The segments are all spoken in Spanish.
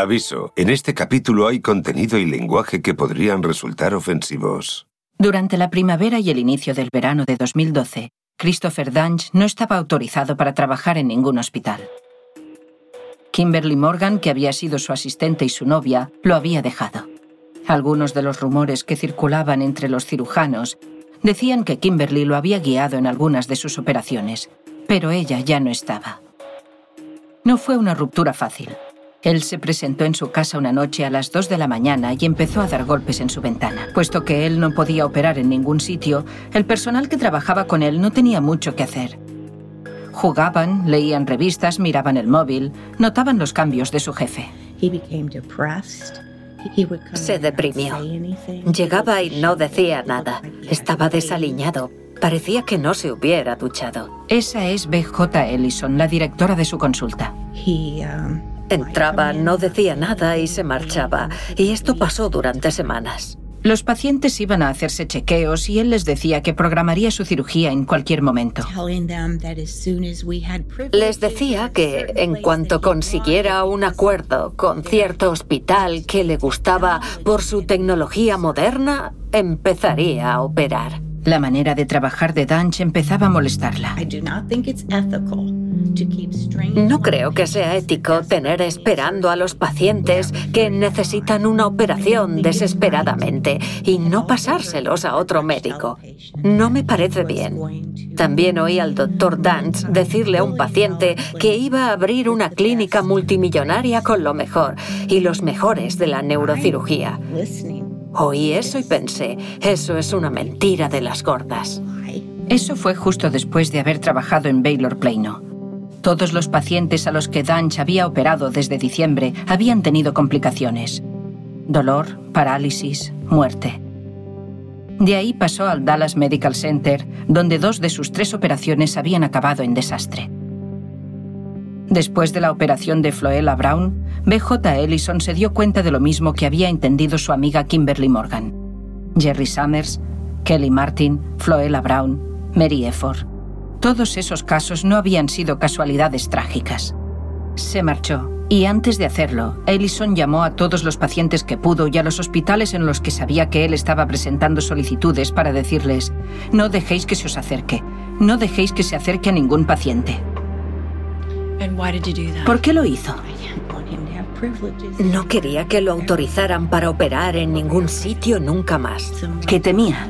Aviso, en este capítulo hay contenido y lenguaje que podrían resultar ofensivos. Durante la primavera y el inicio del verano de 2012, Christopher Dunge no estaba autorizado para trabajar en ningún hospital. Kimberly Morgan, que había sido su asistente y su novia, lo había dejado. Algunos de los rumores que circulaban entre los cirujanos decían que Kimberly lo había guiado en algunas de sus operaciones, pero ella ya no estaba. No fue una ruptura fácil. Él se presentó en su casa una noche a las 2 de la mañana y empezó a dar golpes en su ventana. Puesto que él no podía operar en ningún sitio, el personal que trabajaba con él no tenía mucho que hacer. Jugaban, leían revistas, miraban el móvil, notaban los cambios de su jefe. Se deprimió. Llegaba y no decía nada. Estaba desaliñado. Parecía que no se hubiera duchado. Esa es B.J. Ellison, la directora de su consulta. Entraba, no decía nada y se marchaba. Y esto pasó durante semanas. Los pacientes iban a hacerse chequeos y él les decía que programaría su cirugía en cualquier momento. Les decía que en cuanto consiguiera un acuerdo con cierto hospital que le gustaba por su tecnología moderna, empezaría a operar. La manera de trabajar de Dunch empezaba a molestarla. No creo que sea ético tener esperando a los pacientes que necesitan una operación desesperadamente y no pasárselos a otro médico. No me parece bien. También oí al doctor Dunch decirle a un paciente que iba a abrir una clínica multimillonaria con lo mejor y los mejores de la neurocirugía. Oí eso y pensé, eso es una mentira de las gordas. Eso fue justo después de haber trabajado en Baylor Plano. Todos los pacientes a los que Dunch había operado desde diciembre habían tenido complicaciones. Dolor, parálisis, muerte. De ahí pasó al Dallas Medical Center, donde dos de sus tres operaciones habían acabado en desastre. Después de la operación de Floella Brown, BJ Ellison se dio cuenta de lo mismo que había entendido su amiga Kimberly Morgan. Jerry Summers, Kelly Martin, Floella Brown, Mary Efford. Todos esos casos no habían sido casualidades trágicas. Se marchó, y antes de hacerlo, Ellison llamó a todos los pacientes que pudo y a los hospitales en los que sabía que él estaba presentando solicitudes para decirles, no dejéis que se os acerque, no dejéis que se acerque a ningún paciente. ¿Por qué lo hizo? No quería que lo autorizaran para operar en ningún sitio nunca más. ¿Qué temía?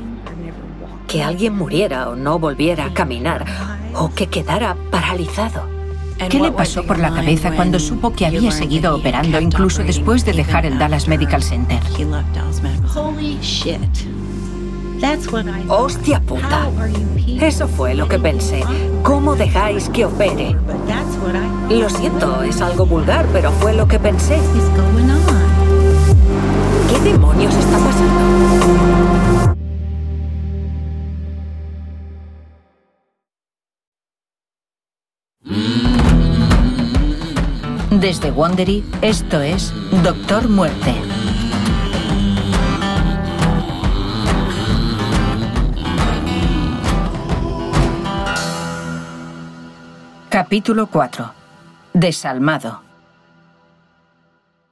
Que alguien muriera o no volviera a caminar o que quedara paralizado. ¿Qué le pasó por la cabeza cuando supo que había seguido operando incluso después de dejar el Dallas Medical Center? Hostia puta. Eso fue lo que pensé. ¿Cómo dejáis que opere? Lo siento, es algo vulgar, pero fue lo que pensé. ¿Qué demonios está pasando? Desde Wondery, esto es Doctor Muerte. Capítulo 4. Desalmado.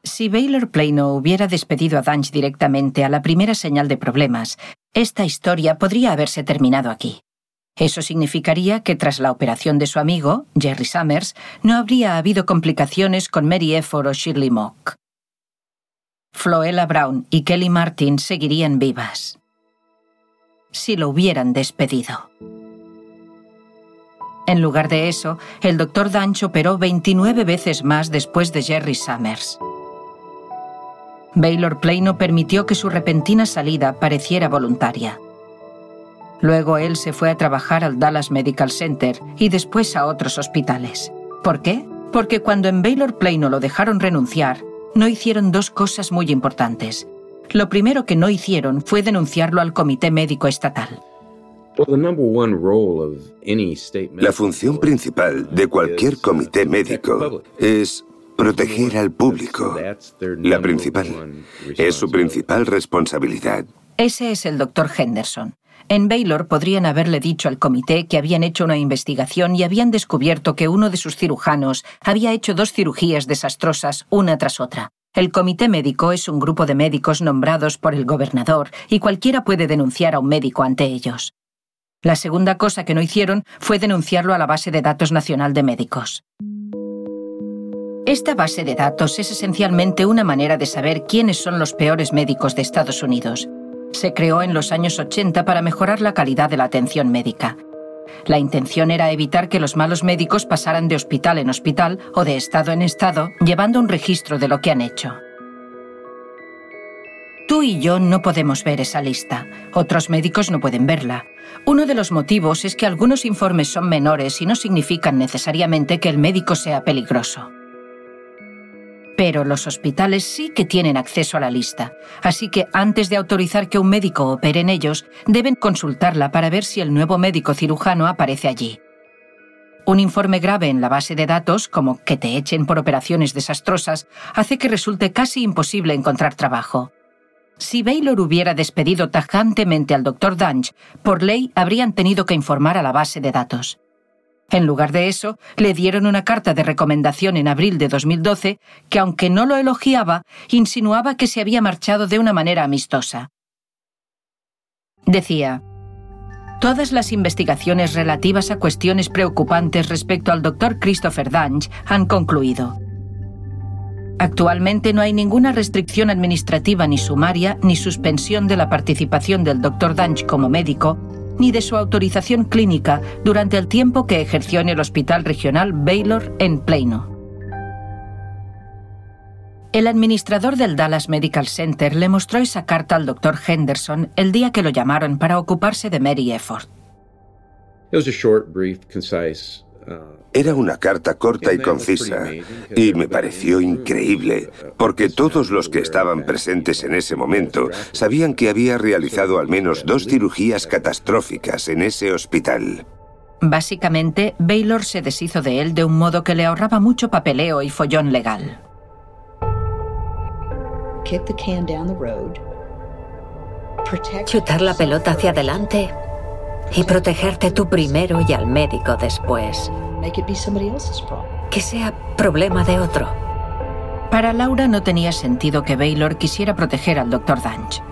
Si Baylor Plano hubiera despedido a Dunge directamente a la primera señal de problemas, esta historia podría haberse terminado aquí. Eso significaría que tras la operación de su amigo, Jerry Summers, no habría habido complicaciones con Mary Efford o Shirley Mock. Floella Brown y Kelly Martin seguirían vivas. Si lo hubieran despedido. En lugar de eso, el doctor Dunch operó 29 veces más después de Jerry Summers. Baylor Plano permitió que su repentina salida pareciera voluntaria. Luego él se fue a trabajar al Dallas Medical Center y después a otros hospitales. ¿Por qué? Porque cuando en Baylor Plano lo dejaron renunciar, no hicieron dos cosas muy importantes. Lo primero que no hicieron fue denunciarlo al Comité Médico Estatal. La función principal de cualquier comité médico es proteger al público. La principal. Es su principal responsabilidad. Ese es el doctor Henderson. En Baylor podrían haberle dicho al comité que habían hecho una investigación y habían descubierto que uno de sus cirujanos había hecho dos cirugías desastrosas una tras otra. El comité médico es un grupo de médicos nombrados por el gobernador y cualquiera puede denunciar a un médico ante ellos. La segunda cosa que no hicieron fue denunciarlo a la base de datos nacional de médicos. Esta base de datos es esencialmente una manera de saber quiénes son los peores médicos de Estados Unidos. Se creó en los años 80 para mejorar la calidad de la atención médica. La intención era evitar que los malos médicos pasaran de hospital en hospital o de estado en estado llevando un registro de lo que han hecho. Tú y yo no podemos ver esa lista. Otros médicos no pueden verla. Uno de los motivos es que algunos informes son menores y no significan necesariamente que el médico sea peligroso. Pero los hospitales sí que tienen acceso a la lista, así que antes de autorizar que un médico opere en ellos, deben consultarla para ver si el nuevo médico cirujano aparece allí. Un informe grave en la base de datos, como que te echen por operaciones desastrosas, hace que resulte casi imposible encontrar trabajo. Si Baylor hubiera despedido tajantemente al Dr. Dunge, por ley habrían tenido que informar a la base de datos. En lugar de eso, le dieron una carta de recomendación en abril de 2012 que, aunque no lo elogiaba, insinuaba que se había marchado de una manera amistosa. Decía, Todas las investigaciones relativas a cuestiones preocupantes respecto al Dr. Christopher Dange han concluido. Actualmente no hay ninguna restricción administrativa ni sumaria ni suspensión de la participación del Dr. Dange como médico ni de su autorización clínica durante el tiempo que ejerció en el Hospital Regional Baylor en Plano. El administrador del Dallas Medical Center le mostró esa carta al Dr. Henderson el día que lo llamaron para ocuparse de Mary Effort. Era una carta corta y concisa y me pareció increíble, porque todos los que estaban presentes en ese momento sabían que había realizado al menos dos cirugías catastróficas en ese hospital. Básicamente, Baylor se deshizo de él de un modo que le ahorraba mucho papeleo y follón legal. Chutar la pelota hacia adelante y protegerte tú primero y al médico después. Que sea problema de otro. Para Laura no tenía sentido que Baylor quisiera proteger al Dr. Danch.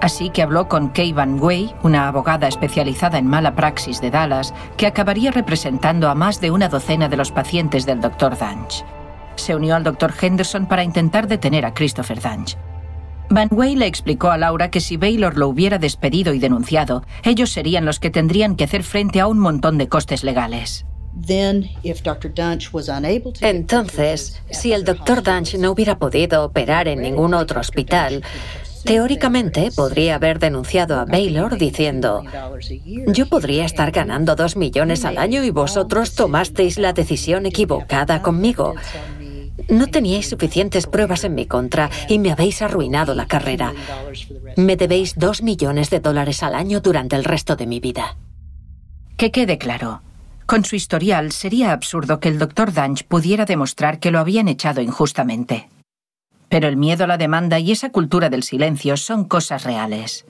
Así que habló con Kay Van Way, una abogada especializada en mala praxis de Dallas, que acabaría representando a más de una docena de los pacientes del Dr. Danch. Se unió al Dr. Henderson para intentar detener a Christopher Danch. Van Way le explicó a Laura que si Baylor lo hubiera despedido y denunciado, ellos serían los que tendrían que hacer frente a un montón de costes legales. Entonces, si el Dr. Dunch no hubiera podido operar en ningún otro hospital, Teóricamente podría haber denunciado a Baylor diciendo, yo podría estar ganando dos millones al año y vosotros tomasteis la decisión equivocada conmigo. No teníais suficientes pruebas en mi contra y me habéis arruinado la carrera. Me debéis dos millones de dólares al año durante el resto de mi vida. Que quede claro, con su historial, sería absurdo que el doctor Danch pudiera demostrar que lo habían echado injustamente. Pero el miedo a la demanda y esa cultura del silencio son cosas reales.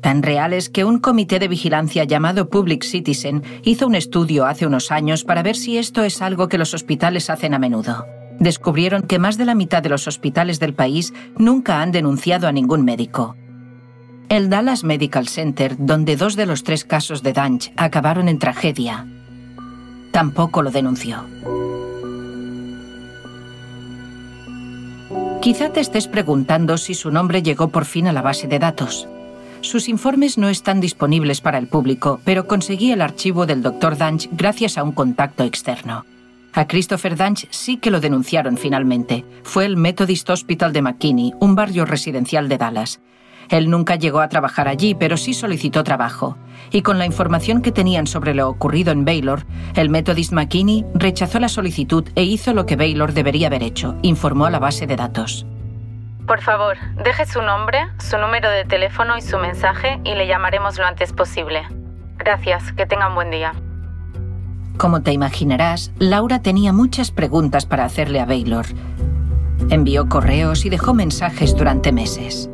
Tan reales que un comité de vigilancia llamado Public Citizen hizo un estudio hace unos años para ver si esto es algo que los hospitales hacen a menudo. Descubrieron que más de la mitad de los hospitales del país nunca han denunciado a ningún médico, el Dallas Medical Center, donde dos de los tres casos de Danch acabaron en tragedia, tampoco lo denunció. Quizá te estés preguntando si su nombre llegó por fin a la base de datos. Sus informes no están disponibles para el público, pero conseguí el archivo del Dr. Danch gracias a un contacto externo. A Christopher Danch sí que lo denunciaron finalmente. Fue el Methodist Hospital de McKinney, un barrio residencial de Dallas. Él nunca llegó a trabajar allí, pero sí solicitó trabajo. Y con la información que tenían sobre lo ocurrido en Baylor, el Methodist McKinney rechazó la solicitud e hizo lo que Baylor debería haber hecho, informó a la base de datos. Por favor, deje su nombre, su número de teléfono y su mensaje y le llamaremos lo antes posible. Gracias, que tenga un buen día. Como te imaginarás, Laura tenía muchas preguntas para hacerle a Baylor. Envió correos y dejó mensajes durante meses.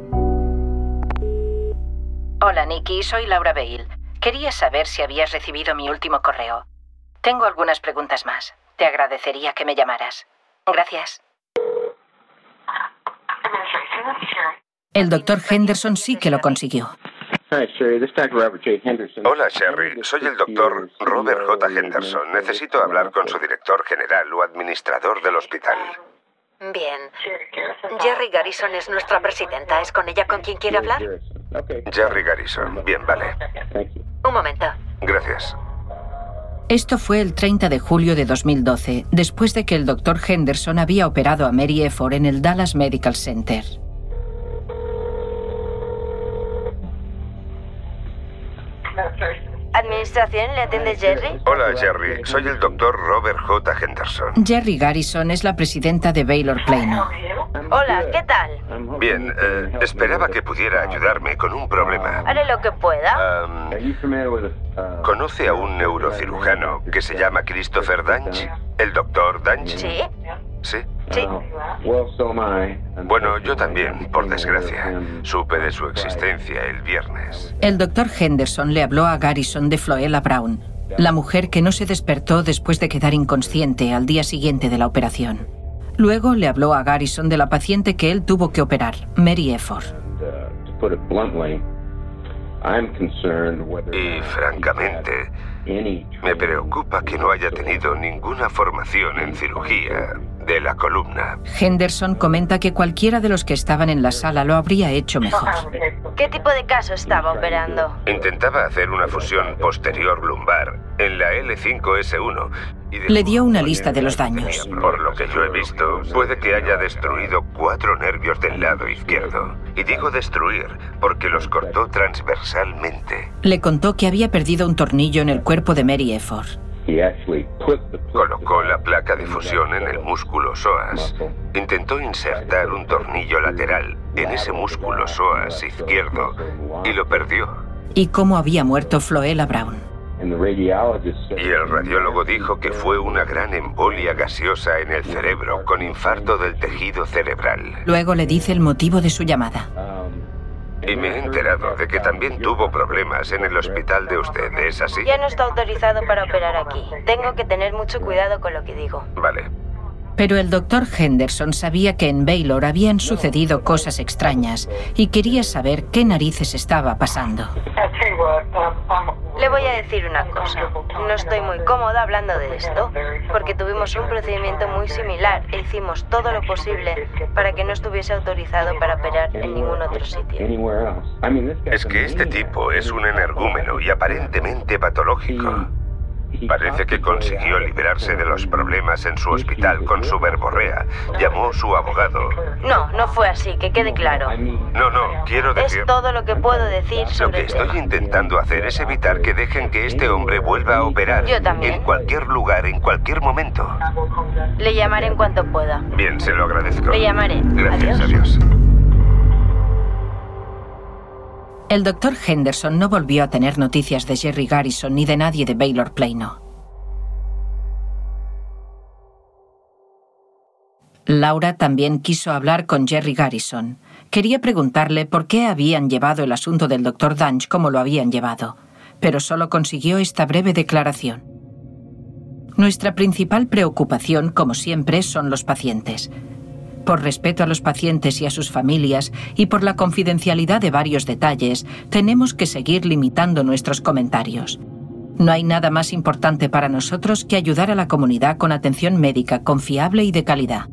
Hola Nicky, soy Laura Bale. Quería saber si habías recibido mi último correo. Tengo algunas preguntas más. Te agradecería que me llamaras. Gracias. El doctor Henderson sí que lo consiguió. Hola, Sherry. Soy el doctor Robert J. Henderson. Necesito hablar con su director general o administrador del hospital. Bien. Jerry Garrison es nuestra presidenta. ¿Es con ella con quien quiere hablar? Jerry Garrison. Bien, vale. Un momento. Gracias. Esto fue el 30 de julio de 2012, después de que el doctor Henderson había operado a Mary Efford en el Dallas Medical Center. ¿Administración le atiende Jerry? Hola, Jerry. Soy el doctor Robert J. Henderson. Jerry Garrison es la presidenta de Baylor Plano. Hola, ¿qué tal? Bien, eh, esperaba que pudiera ayudarme con un problema. Haré lo que pueda. ¿Conoce a un neurocirujano que se llama Christopher Danch? ¿El doctor Danch? ¿Sí? ¿Sí? Sí. Bueno, yo también, por desgracia. Supe de su existencia el viernes. El doctor Henderson le habló a Garrison de Floella Brown, la mujer que no se despertó después de quedar inconsciente al día siguiente de la operación. Luego le habló a Garrison de la paciente que él tuvo que operar, Mary Efford. Y francamente, me preocupa que no haya tenido ninguna formación en cirugía de la columna. Henderson comenta que cualquiera de los que estaban en la sala lo habría hecho mejor. ¿Qué tipo de caso estaba operando? Intentaba hacer una fusión posterior lumbar en la L5S1. y de- Le dio una lista de los daños. Por lo que yo he visto, puede que haya destruido cuatro nervios del lado izquierdo. Y digo destruir porque los cortó transversalmente. Le contó que había perdido un tornillo en el cuerpo de Mary Efford. Colocó la placa de fusión en el músculo psoas. Intentó insertar un tornillo lateral en ese músculo psoas izquierdo y lo perdió. Y cómo había muerto Floella Brown. Y el radiólogo dijo que fue una gran embolia gaseosa en el cerebro con infarto del tejido cerebral. Luego le dice el motivo de su llamada. Y me he enterado de que también tuvo problemas en el hospital de usted, ¿es así? Ya no está autorizado para operar aquí. Tengo que tener mucho cuidado con lo que digo. Vale. Pero el doctor Henderson sabía que en Baylor habían sucedido cosas extrañas y quería saber qué narices estaba pasando. A decir una cosa. No estoy muy cómoda hablando de esto, porque tuvimos un procedimiento muy similar e hicimos todo lo posible para que no estuviese autorizado para operar en ningún otro sitio. Es que este tipo es un energúmeno y aparentemente patológico. Parece que consiguió liberarse de los problemas en su hospital con su verborrea. Llamó a su abogado. No, no fue así, que quede claro. No, no, quiero Es decir... todo lo que puedo decir Lo sobre que el estoy intentando hacer es evitar que dejen que este hombre vuelva a operar. Yo también. En cualquier lugar, en cualquier momento. Le llamaré en cuanto pueda. Bien, se lo agradezco. Le llamaré. Gracias, Adiós. adiós. El doctor Henderson no volvió a tener noticias de Jerry Garrison ni de nadie de Baylor Plano. Laura también quiso hablar con Jerry Garrison. Quería preguntarle por qué habían llevado el asunto del doctor Danch como lo habían llevado, pero solo consiguió esta breve declaración. Nuestra principal preocupación, como siempre, son los pacientes. Por respeto a los pacientes y a sus familias y por la confidencialidad de varios detalles, tenemos que seguir limitando nuestros comentarios. No hay nada más importante para nosotros que ayudar a la comunidad con atención médica confiable y de calidad.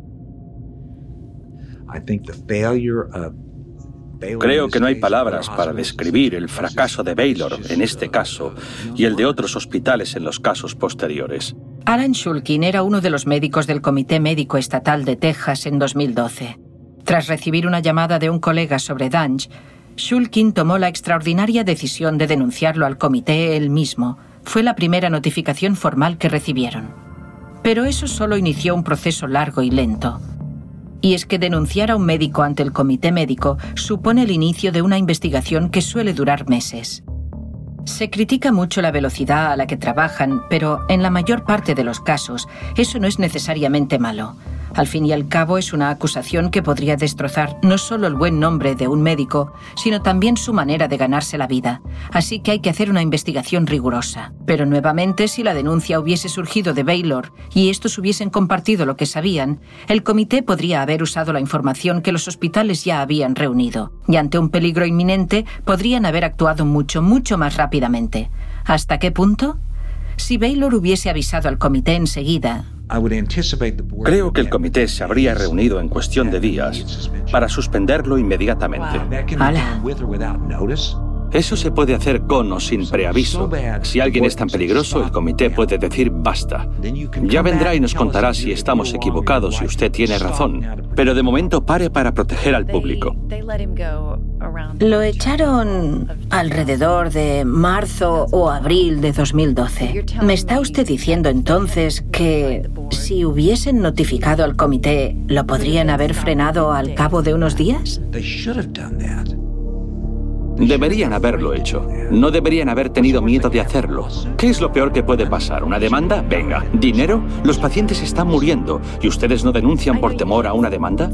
Creo que no hay palabras para describir el fracaso de Baylor en este caso y el de otros hospitales en los casos posteriores. Alan Shulkin era uno de los médicos del Comité Médico Estatal de Texas en 2012. Tras recibir una llamada de un colega sobre Danch, Shulkin tomó la extraordinaria decisión de denunciarlo al comité él mismo. Fue la primera notificación formal que recibieron. Pero eso solo inició un proceso largo y lento. Y es que denunciar a un médico ante el comité médico supone el inicio de una investigación que suele durar meses. Se critica mucho la velocidad a la que trabajan, pero en la mayor parte de los casos eso no es necesariamente malo. Al fin y al cabo es una acusación que podría destrozar no solo el buen nombre de un médico, sino también su manera de ganarse la vida. Así que hay que hacer una investigación rigurosa. Pero nuevamente, si la denuncia hubiese surgido de Baylor y estos hubiesen compartido lo que sabían, el comité podría haber usado la información que los hospitales ya habían reunido. Y ante un peligro inminente, podrían haber actuado mucho, mucho más rápidamente. ¿Hasta qué punto? Si Baylor hubiese avisado al comité enseguida, Creo que el comité se habría reunido en cuestión de días para suspenderlo inmediatamente. Eso se puede hacer con o sin preaviso. Si alguien es tan peligroso, el comité puede decir basta. Ya vendrá y nos contará si estamos equivocados y usted tiene razón. Pero de momento pare para proteger al público. Lo echaron alrededor de marzo o abril de 2012. ¿Me está usted diciendo entonces que si hubiesen notificado al comité, lo podrían haber frenado al cabo de unos días? Deberían haberlo hecho. No deberían haber tenido miedo de hacerlo. ¿Qué es lo peor que puede pasar? ¿Una demanda? Venga. ¿Dinero? Los pacientes están muriendo y ustedes no denuncian por temor a una demanda.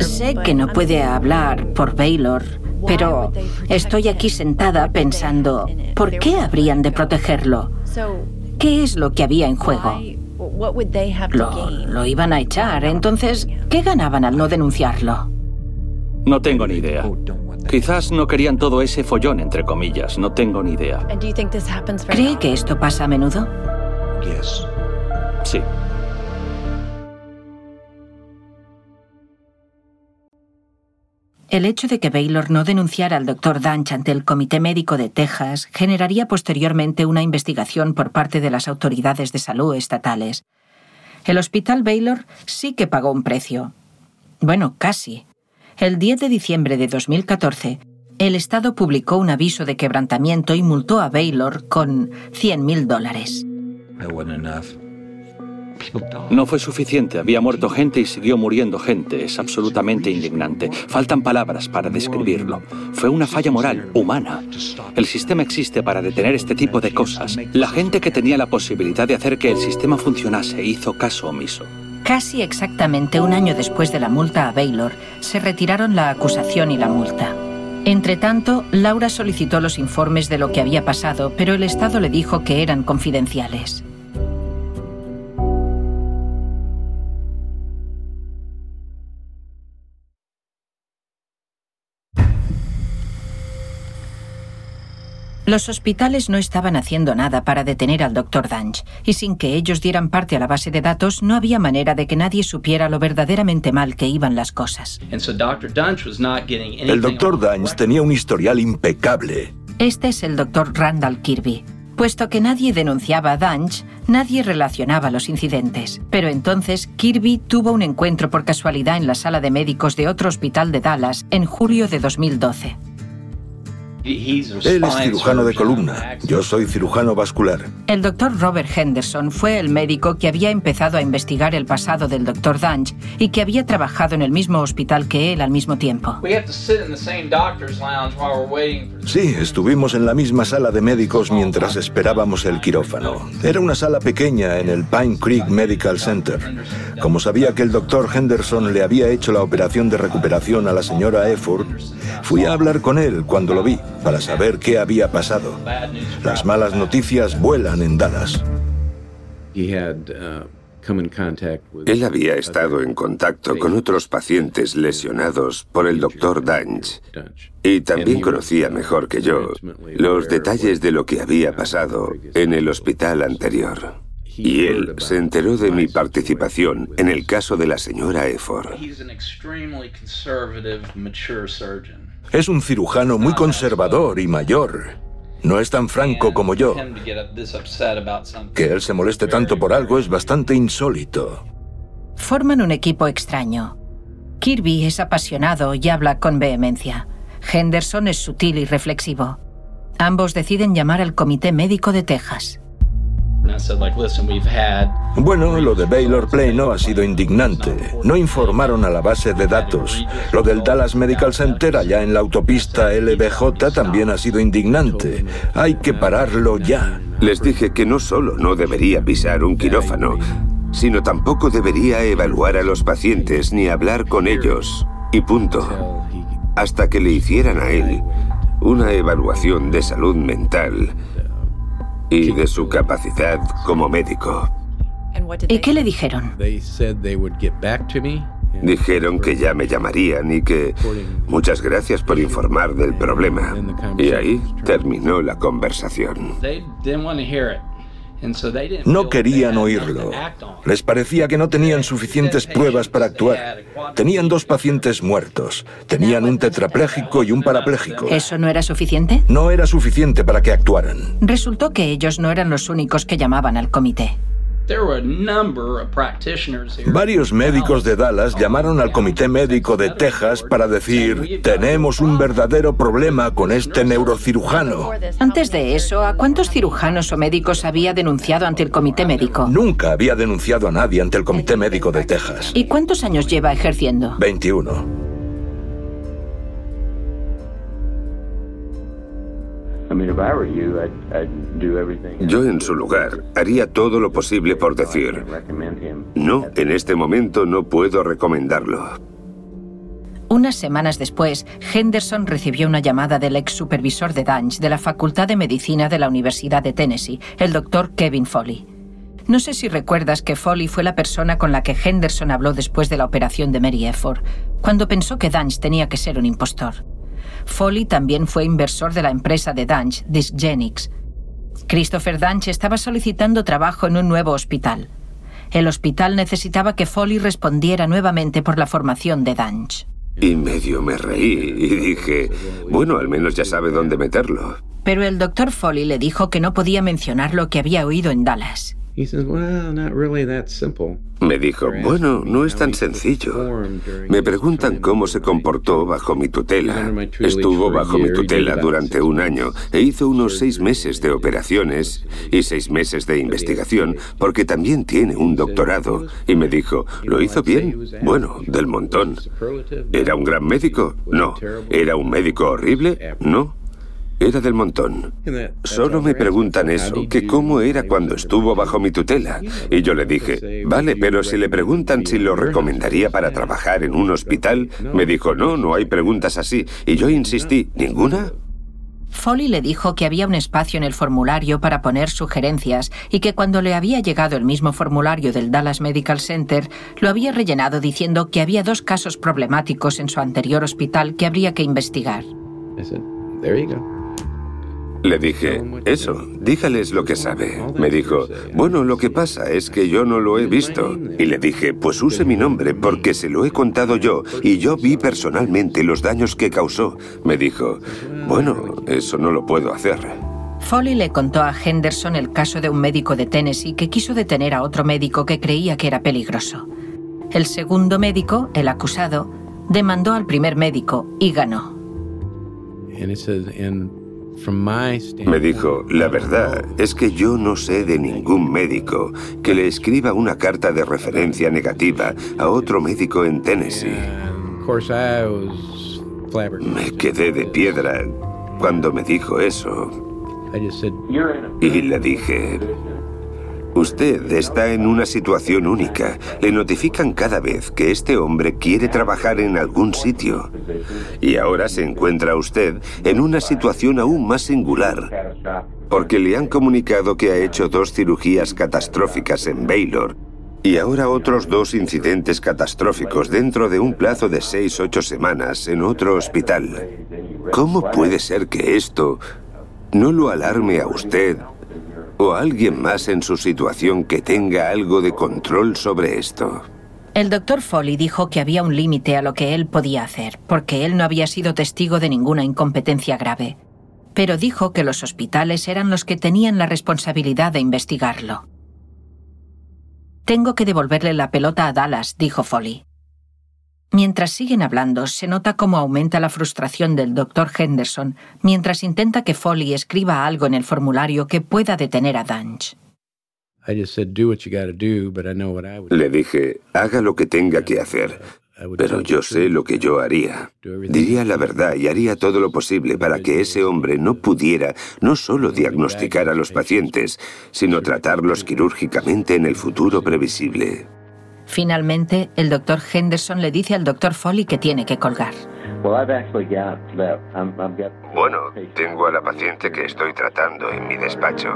Sé que no puede hablar por Baylor, pero estoy aquí sentada pensando, ¿por qué habrían de protegerlo? ¿Qué es lo que había en juego? Lo, lo iban a echar, entonces, ¿qué ganaban al no denunciarlo? No tengo ni idea. Quizás no querían todo ese follón, entre comillas. No tengo ni idea. ¿Cree que esto pasa a menudo? Sí. El hecho de que Baylor no denunciara al Dr. Danch ante el Comité Médico de Texas generaría posteriormente una investigación por parte de las autoridades de salud estatales. El Hospital Baylor sí que pagó un precio. Bueno, casi. El 10 de diciembre de 2014, el Estado publicó un aviso de quebrantamiento y multó a Baylor con 100.000 dólares. No fue suficiente, había muerto gente y siguió muriendo gente. Es absolutamente indignante. Faltan palabras para describirlo. Fue una falla moral, humana. El sistema existe para detener este tipo de cosas. La gente que tenía la posibilidad de hacer que el sistema funcionase hizo caso omiso. Casi exactamente un año después de la multa a Baylor, se retiraron la acusación y la multa. Entre tanto, Laura solicitó los informes de lo que había pasado, pero el Estado le dijo que eran confidenciales. Los hospitales no estaban haciendo nada para detener al Dr. Danch, y sin que ellos dieran parte a la base de datos, no había manera de que nadie supiera lo verdaderamente mal que iban las cosas. El Dr. Danch tenía un historial impecable. Este es el Dr. Randall Kirby. Puesto que nadie denunciaba a Danch, nadie relacionaba los incidentes. Pero entonces Kirby tuvo un encuentro por casualidad en la sala de médicos de otro hospital de Dallas en julio de 2012. Él es cirujano de columna. Yo soy cirujano vascular. El doctor Robert Henderson fue el médico que había empezado a investigar el pasado del doctor Danch y que había trabajado en el mismo hospital que él al mismo tiempo. Sí, estuvimos en la misma sala de médicos mientras esperábamos el quirófano. Era una sala pequeña en el Pine Creek Medical Center. Como sabía que el doctor Henderson le había hecho la operación de recuperación a la señora Efford, fui a hablar con él cuando lo vi para saber qué había pasado. Las malas noticias vuelan en Dallas. Él había estado en contacto con otros pacientes lesionados por el doctor Danch y también conocía mejor que yo los detalles de lo que había pasado en el hospital anterior. Y él se enteró de mi participación en el caso de la señora Efford. Es un cirujano muy conservador y mayor. No es tan franco como yo. Que él se moleste tanto por algo es bastante insólito. Forman un equipo extraño. Kirby es apasionado y habla con vehemencia. Henderson es sutil y reflexivo. Ambos deciden llamar al Comité Médico de Texas. Bueno, lo de Baylor Plano ha sido indignante. No informaron a la base de datos. Lo del Dallas Medical Center allá en la autopista LBJ también ha sido indignante. Hay que pararlo ya. Les dije que no solo no debería pisar un quirófano, sino tampoco debería evaluar a los pacientes ni hablar con ellos. Y punto. Hasta que le hicieran a él una evaluación de salud mental y de su capacidad como médico. ¿Y qué le dijeron? Dijeron que ya me llamarían y que muchas gracias por informar del problema. Y ahí terminó la conversación. No querían oírlo. Les parecía que no tenían suficientes pruebas para actuar. Tenían dos pacientes muertos. Tenían un tetrapléjico y un parapléjico. ¿Eso no era suficiente? No era suficiente para que actuaran. Resultó que ellos no eran los únicos que llamaban al comité. Varios médicos de Dallas llamaron al Comité Médico de Texas para decir, tenemos un verdadero problema con este neurocirujano. Antes de eso, ¿a cuántos cirujanos o médicos había denunciado ante el Comité Médico? Nunca había denunciado a nadie ante el Comité Médico de Texas. ¿Y cuántos años lleva ejerciendo? 21. Yo en su lugar haría todo lo posible por decir, no, en este momento no puedo recomendarlo. Unas semanas después, Henderson recibió una llamada del ex supervisor de Danch de la Facultad de Medicina de la Universidad de Tennessee, el doctor Kevin Foley. No sé si recuerdas que Foley fue la persona con la que Henderson habló después de la operación de Mary Efford, cuando pensó que Danch tenía que ser un impostor. Foley también fue inversor de la empresa de Danch, Dysgenics. Christopher Danch estaba solicitando trabajo en un nuevo hospital. El hospital necesitaba que Foley respondiera nuevamente por la formación de Danch. Y medio me reí y dije, bueno, al menos ya sabe dónde meterlo. Pero el doctor Foley le dijo que no podía mencionar lo que había oído en Dallas. Me dijo, bueno, no es tan sencillo. Me preguntan cómo se comportó bajo mi tutela. Estuvo bajo mi tutela durante un año e hizo unos seis meses de operaciones y seis meses de investigación porque también tiene un doctorado. Y me dijo, ¿lo hizo bien? Bueno, del montón. ¿Era un gran médico? No. ¿Era un médico horrible? No. Era del montón. Solo me preguntan eso, que cómo era cuando estuvo bajo mi tutela. Y yo le dije, vale, pero si le preguntan si lo recomendaría para trabajar en un hospital, me dijo, no, no hay preguntas así. Y yo insistí, ¿ninguna? Foley le dijo que había un espacio en el formulario para poner sugerencias y que cuando le había llegado el mismo formulario del Dallas Medical Center, lo había rellenado diciendo que había dos casos problemáticos en su anterior hospital que habría que investigar. Le dije, eso, dígales lo que sabe. Me dijo, bueno, lo que pasa es que yo no lo he visto. Y le dije, pues use mi nombre porque se lo he contado yo y yo vi personalmente los daños que causó. Me dijo, bueno, eso no lo puedo hacer. Foley le contó a Henderson el caso de un médico de Tennessee que quiso detener a otro médico que creía que era peligroso. El segundo médico, el acusado, demandó al primer médico y ganó. Me dijo, la verdad es que yo no sé de ningún médico que le escriba una carta de referencia negativa a otro médico en Tennessee. Me quedé de piedra cuando me dijo eso. Y le dije, Usted está en una situación única. Le notifican cada vez que este hombre quiere trabajar en algún sitio. Y ahora se encuentra usted en una situación aún más singular. Porque le han comunicado que ha hecho dos cirugías catastróficas en Baylor y ahora otros dos incidentes catastróficos dentro de un plazo de seis, ocho semanas en otro hospital. ¿Cómo puede ser que esto no lo alarme a usted o alguien más en su situación que tenga algo de control sobre esto. El doctor Foley dijo que había un límite a lo que él podía hacer, porque él no había sido testigo de ninguna incompetencia grave. Pero dijo que los hospitales eran los que tenían la responsabilidad de investigarlo. Tengo que devolverle la pelota a Dallas, dijo Foley. Mientras siguen hablando, se nota cómo aumenta la frustración del doctor Henderson mientras intenta que Foley escriba algo en el formulario que pueda detener a Danch. Le dije, haga lo que tenga que hacer, Pero yo sé lo que yo haría. Diría la verdad y haría todo lo posible para que ese hombre no pudiera no solo diagnosticar a los pacientes, sino tratarlos quirúrgicamente en el futuro previsible. Finalmente, el doctor Henderson le dice al doctor Foley que tiene que colgar. Bueno, tengo a la paciente que estoy tratando en mi despacho.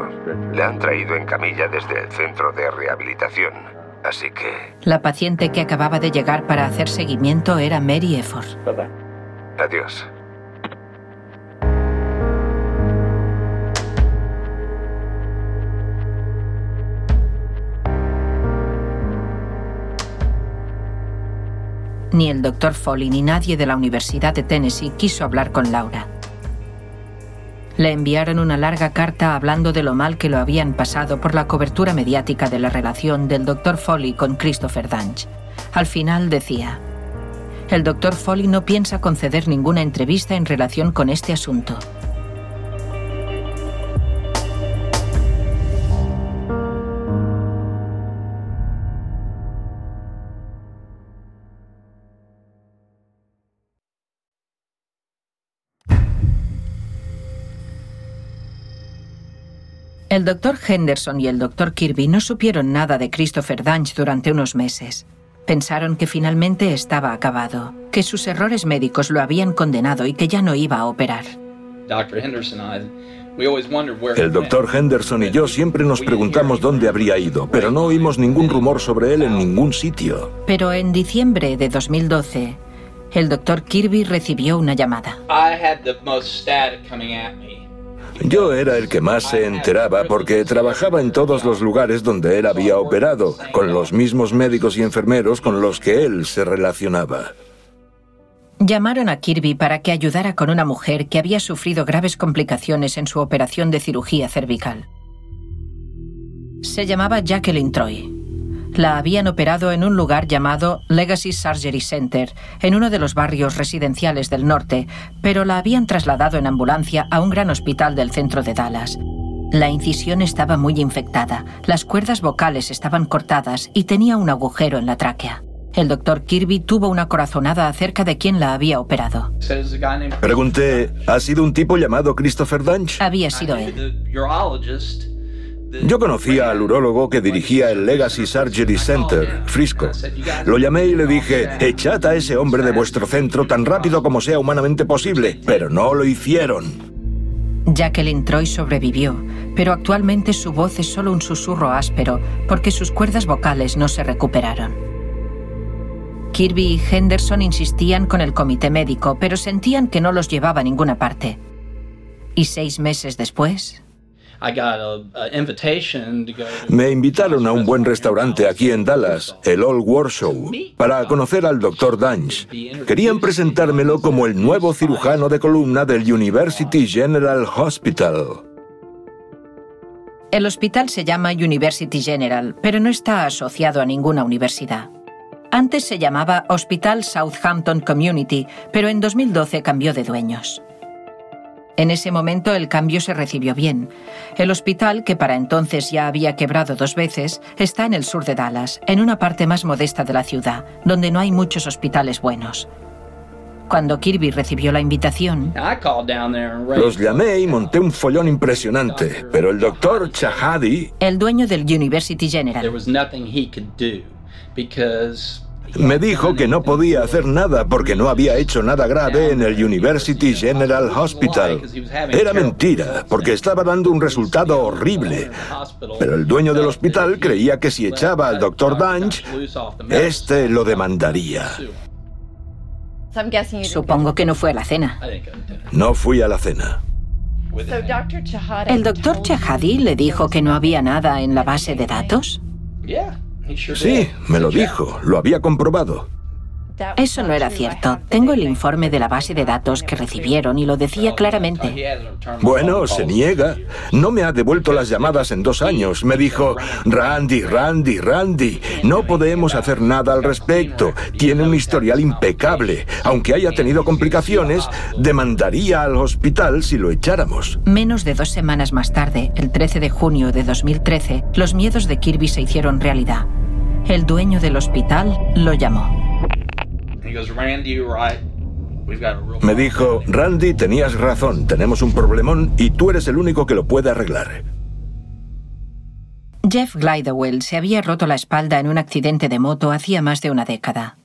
La han traído en camilla desde el centro de rehabilitación. Así que... La paciente que acababa de llegar para hacer seguimiento era Mary Efford. Adiós. Ni el doctor Foley ni nadie de la Universidad de Tennessee quiso hablar con Laura. Le enviaron una larga carta hablando de lo mal que lo habían pasado por la cobertura mediática de la relación del doctor Foley con Christopher Danch. Al final decía, el doctor Foley no piensa conceder ninguna entrevista en relación con este asunto. El doctor Henderson y el doctor Kirby no supieron nada de Christopher Danch durante unos meses. Pensaron que finalmente estaba acabado, que sus errores médicos lo habían condenado y que ya no iba a operar. El doctor Henderson y yo siempre nos preguntamos dónde habría ido, pero no oímos ningún rumor sobre él en ningún sitio. Pero en diciembre de 2012, el doctor Kirby recibió una llamada. Yo era el que más se enteraba porque trabajaba en todos los lugares donde él había operado, con los mismos médicos y enfermeros con los que él se relacionaba. Llamaron a Kirby para que ayudara con una mujer que había sufrido graves complicaciones en su operación de cirugía cervical. Se llamaba Jacqueline Troy. La habían operado en un lugar llamado Legacy Surgery Center, en uno de los barrios residenciales del norte, pero la habían trasladado en ambulancia a un gran hospital del centro de Dallas. La incisión estaba muy infectada, las cuerdas vocales estaban cortadas y tenía un agujero en la tráquea. El doctor Kirby tuvo una corazonada acerca de quién la había operado. Pregunté, ¿ha sido un tipo llamado Christopher Dunch? Había sido él. Yo conocía al urólogo que dirigía el Legacy Surgery Center, Frisco. Lo llamé y le dije, echad a ese hombre de vuestro centro tan rápido como sea humanamente posible, pero no lo hicieron. Jacqueline Troy sobrevivió, pero actualmente su voz es solo un susurro áspero porque sus cuerdas vocales no se recuperaron. Kirby y Henderson insistían con el comité médico, pero sentían que no los llevaba a ninguna parte. Y seis meses después, me invitaron a un buen restaurante aquí en Dallas, el Old Warshow, para conocer al Dr. Danch. Querían presentármelo como el nuevo cirujano de columna del University General Hospital. El hospital se llama University General, pero no está asociado a ninguna universidad. Antes se llamaba Hospital Southampton Community, pero en 2012 cambió de dueños. En ese momento el cambio se recibió bien. El hospital, que para entonces ya había quebrado dos veces, está en el sur de Dallas, en una parte más modesta de la ciudad, donde no hay muchos hospitales buenos. Cuando Kirby recibió la invitación, los llamé y monté un follón impresionante, pero el doctor Chahadi, el dueño del University General, me dijo que no podía hacer nada porque no había hecho nada grave en el University General Hospital. Era mentira, porque estaba dando un resultado horrible. Pero el dueño del hospital creía que si echaba al doctor Danch, este lo demandaría. Supongo que no fue a la cena. No fui a la cena. ¿El doctor Chahadi le dijo que no había nada en la base de datos? Sí, me lo dijo, lo había comprobado. Eso no era cierto. Tengo el informe de la base de datos que recibieron y lo decía claramente. Bueno, se niega. No me ha devuelto las llamadas en dos años. Me dijo, Randy, Randy, Randy, no podemos hacer nada al respecto. Tiene un historial impecable. Aunque haya tenido complicaciones, demandaría al hospital si lo echáramos. Menos de dos semanas más tarde, el 13 de junio de 2013, los miedos de Kirby se hicieron realidad. El dueño del hospital lo llamó. Me dijo, Randy, tenías razón, tenemos un problemón y tú eres el único que lo puede arreglar. Jeff Glidewell se había roto la espalda en un accidente de moto hacía más de una década.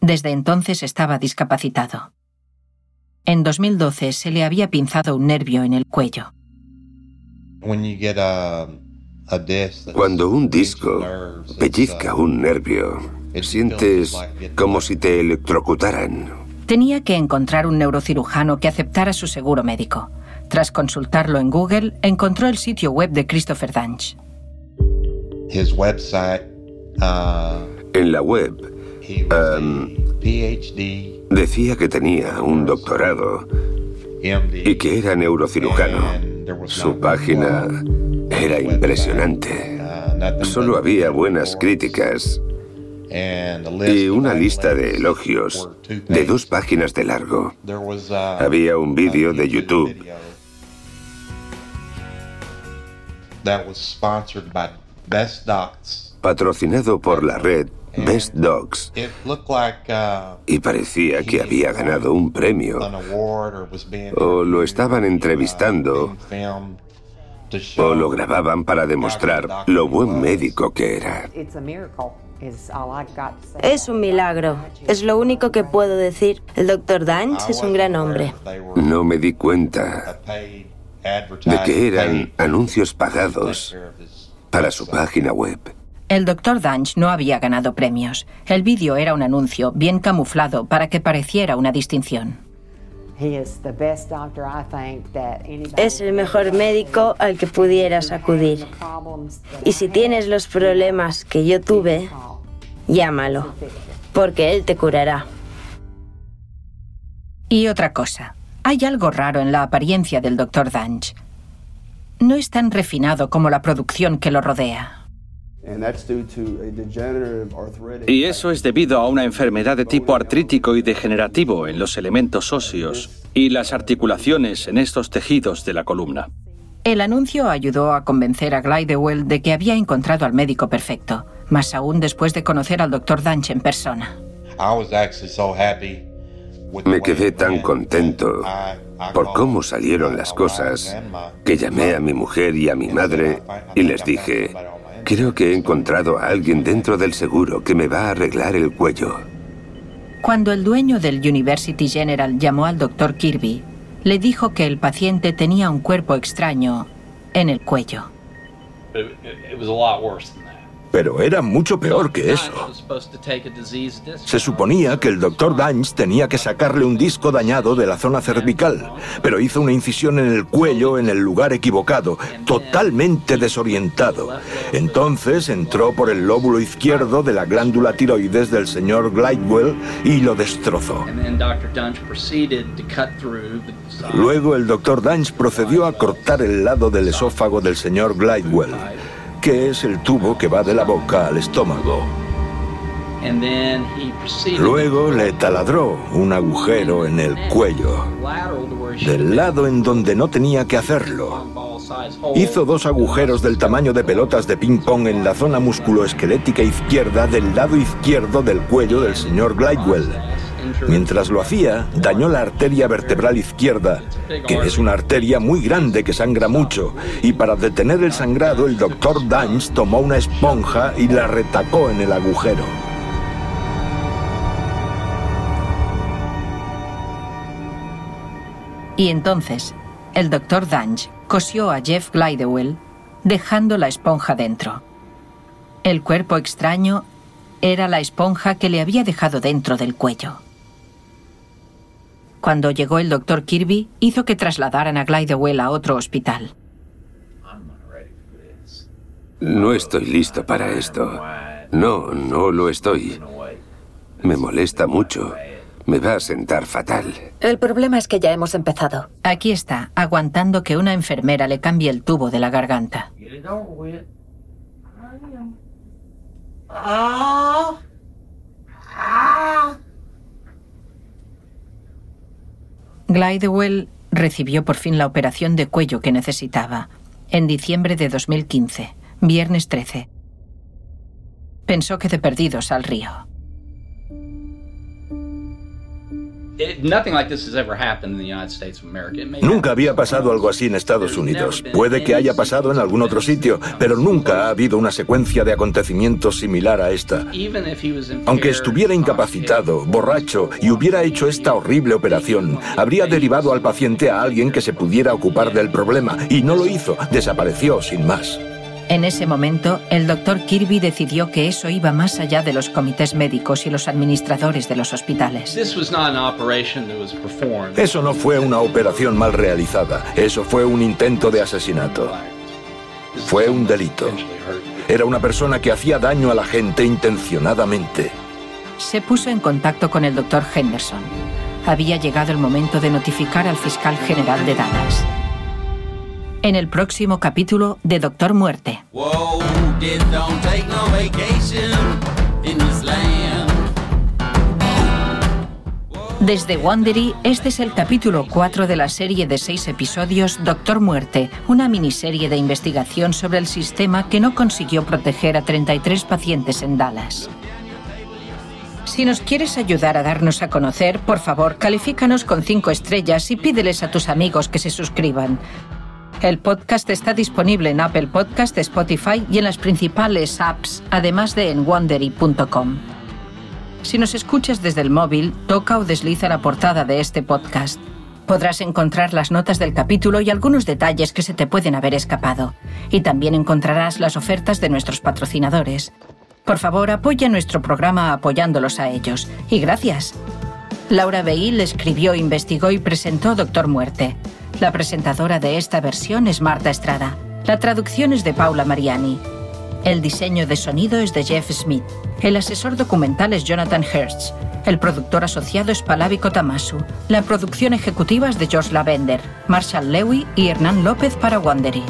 Desde entonces estaba discapacitado. En 2012 se le había pinzado un nervio en el cuello. Cuando un disco pellizca un nervio, sientes como si te electrocutaran. Tenía que encontrar un neurocirujano que aceptara su seguro médico. Tras consultarlo en Google, encontró el sitio web de Christopher Danch. Uh, en la web um, decía que tenía un doctorado y que era neurocirujano. Su página era impresionante. Uh, Solo había buenas críticas y una lista de elogios de dos páginas de largo. Uh, había un vídeo de YouTube patrocinado por la red Best Dogs uh, y parecía que había ganado un premio. o lo estaban entrevistando. o lo grababan para demostrar lo buen médico que era. Es un milagro. Es lo único que puedo decir. El doctor Danch es un gran hombre. No me di cuenta de que eran anuncios pagados para su página web. El Dr. Danch no había ganado premios. El vídeo era un anuncio bien camuflado para que pareciera una distinción. Es el mejor médico al que pudieras acudir. Y si tienes los problemas que yo tuve, llámalo, porque él te curará. Y otra cosa, hay algo raro en la apariencia del Dr. Danch. No es tan refinado como la producción que lo rodea. Y eso es debido a una enfermedad de tipo artrítico y degenerativo en los elementos óseos y las articulaciones en estos tejidos de la columna. El anuncio ayudó a convencer a Glidewell de que había encontrado al médico perfecto, más aún después de conocer al Dr. Danch en persona. Me quedé tan contento por cómo salieron las cosas que llamé a mi mujer y a mi madre y les dije, creo que he encontrado a alguien dentro del seguro que me va a arreglar el cuello. Cuando el dueño del University General llamó al doctor Kirby, le dijo que el paciente tenía un cuerpo extraño en el cuello. Pero era mucho peor que eso. Se suponía que el doctor Danch tenía que sacarle un disco dañado de la zona cervical, pero hizo una incisión en el cuello en el lugar equivocado, totalmente desorientado. Entonces entró por el lóbulo izquierdo de la glándula tiroides del señor Glidewell y lo destrozó. Luego el doctor Danch procedió a cortar el lado del esófago del señor Glidewell que es el tubo que va de la boca al estómago. Luego le taladró un agujero en el cuello, del lado en donde no tenía que hacerlo. Hizo dos agujeros del tamaño de pelotas de ping-pong en la zona musculoesquelética izquierda del lado izquierdo del cuello del señor Glidewell. Mientras lo hacía, dañó la arteria vertebral izquierda, que es una arteria muy grande que sangra mucho, y para detener el sangrado el doctor Danch tomó una esponja y la retacó en el agujero. Y entonces, el doctor Danch cosió a Jeff Glidewell, dejando la esponja dentro. El cuerpo extraño era la esponja que le había dejado dentro del cuello. Cuando llegó el doctor Kirby, hizo que trasladaran a Glidewell a otro hospital. No estoy listo para esto. No, no lo estoy. Me molesta mucho. Me va a sentar fatal. El problema es que ya hemos empezado. Aquí está, aguantando que una enfermera le cambie el tubo de la garganta. Glidewell recibió por fin la operación de cuello que necesitaba, en diciembre de 2015, viernes 13. Pensó que de perdidos al río. Nunca había pasado algo así en Estados Unidos. Puede que haya pasado en algún otro sitio, pero nunca ha habido una secuencia de acontecimientos similar a esta. Aunque estuviera incapacitado, borracho y hubiera hecho esta horrible operación, habría derivado al paciente a alguien que se pudiera ocupar del problema y no lo hizo, desapareció sin más. En ese momento, el doctor Kirby decidió que eso iba más allá de los comités médicos y los administradores de los hospitales. Eso no fue una operación mal realizada, eso fue un intento de asesinato. Fue un delito. Era una persona que hacía daño a la gente intencionadamente. Se puso en contacto con el doctor Henderson. Había llegado el momento de notificar al fiscal general de Dallas en el próximo capítulo de Doctor Muerte. Desde Wondery, este es el capítulo 4 de la serie de seis episodios Doctor Muerte, una miniserie de investigación sobre el sistema que no consiguió proteger a 33 pacientes en Dallas. Si nos quieres ayudar a darnos a conocer, por favor, califícanos con 5 estrellas y pídeles a tus amigos que se suscriban. El podcast está disponible en Apple Podcast, Spotify y en las principales apps, además de en wondery.com. Si nos escuchas desde el móvil, toca o desliza la portada de este podcast. Podrás encontrar las notas del capítulo y algunos detalles que se te pueden haber escapado. Y también encontrarás las ofertas de nuestros patrocinadores. Por favor, apoya nuestro programa apoyándolos a ellos. Y gracias. Laura Beil escribió, investigó y presentó Doctor Muerte. La presentadora de esta versión es Marta Estrada. La traducción es de Paula Mariani. El diseño de sonido es de Jeff Smith. El asesor documental es Jonathan Hertz. El productor asociado es Palavi Tamasu. La producción ejecutiva es de George Lavender, Marshall Lewy y Hernán López para Wandery.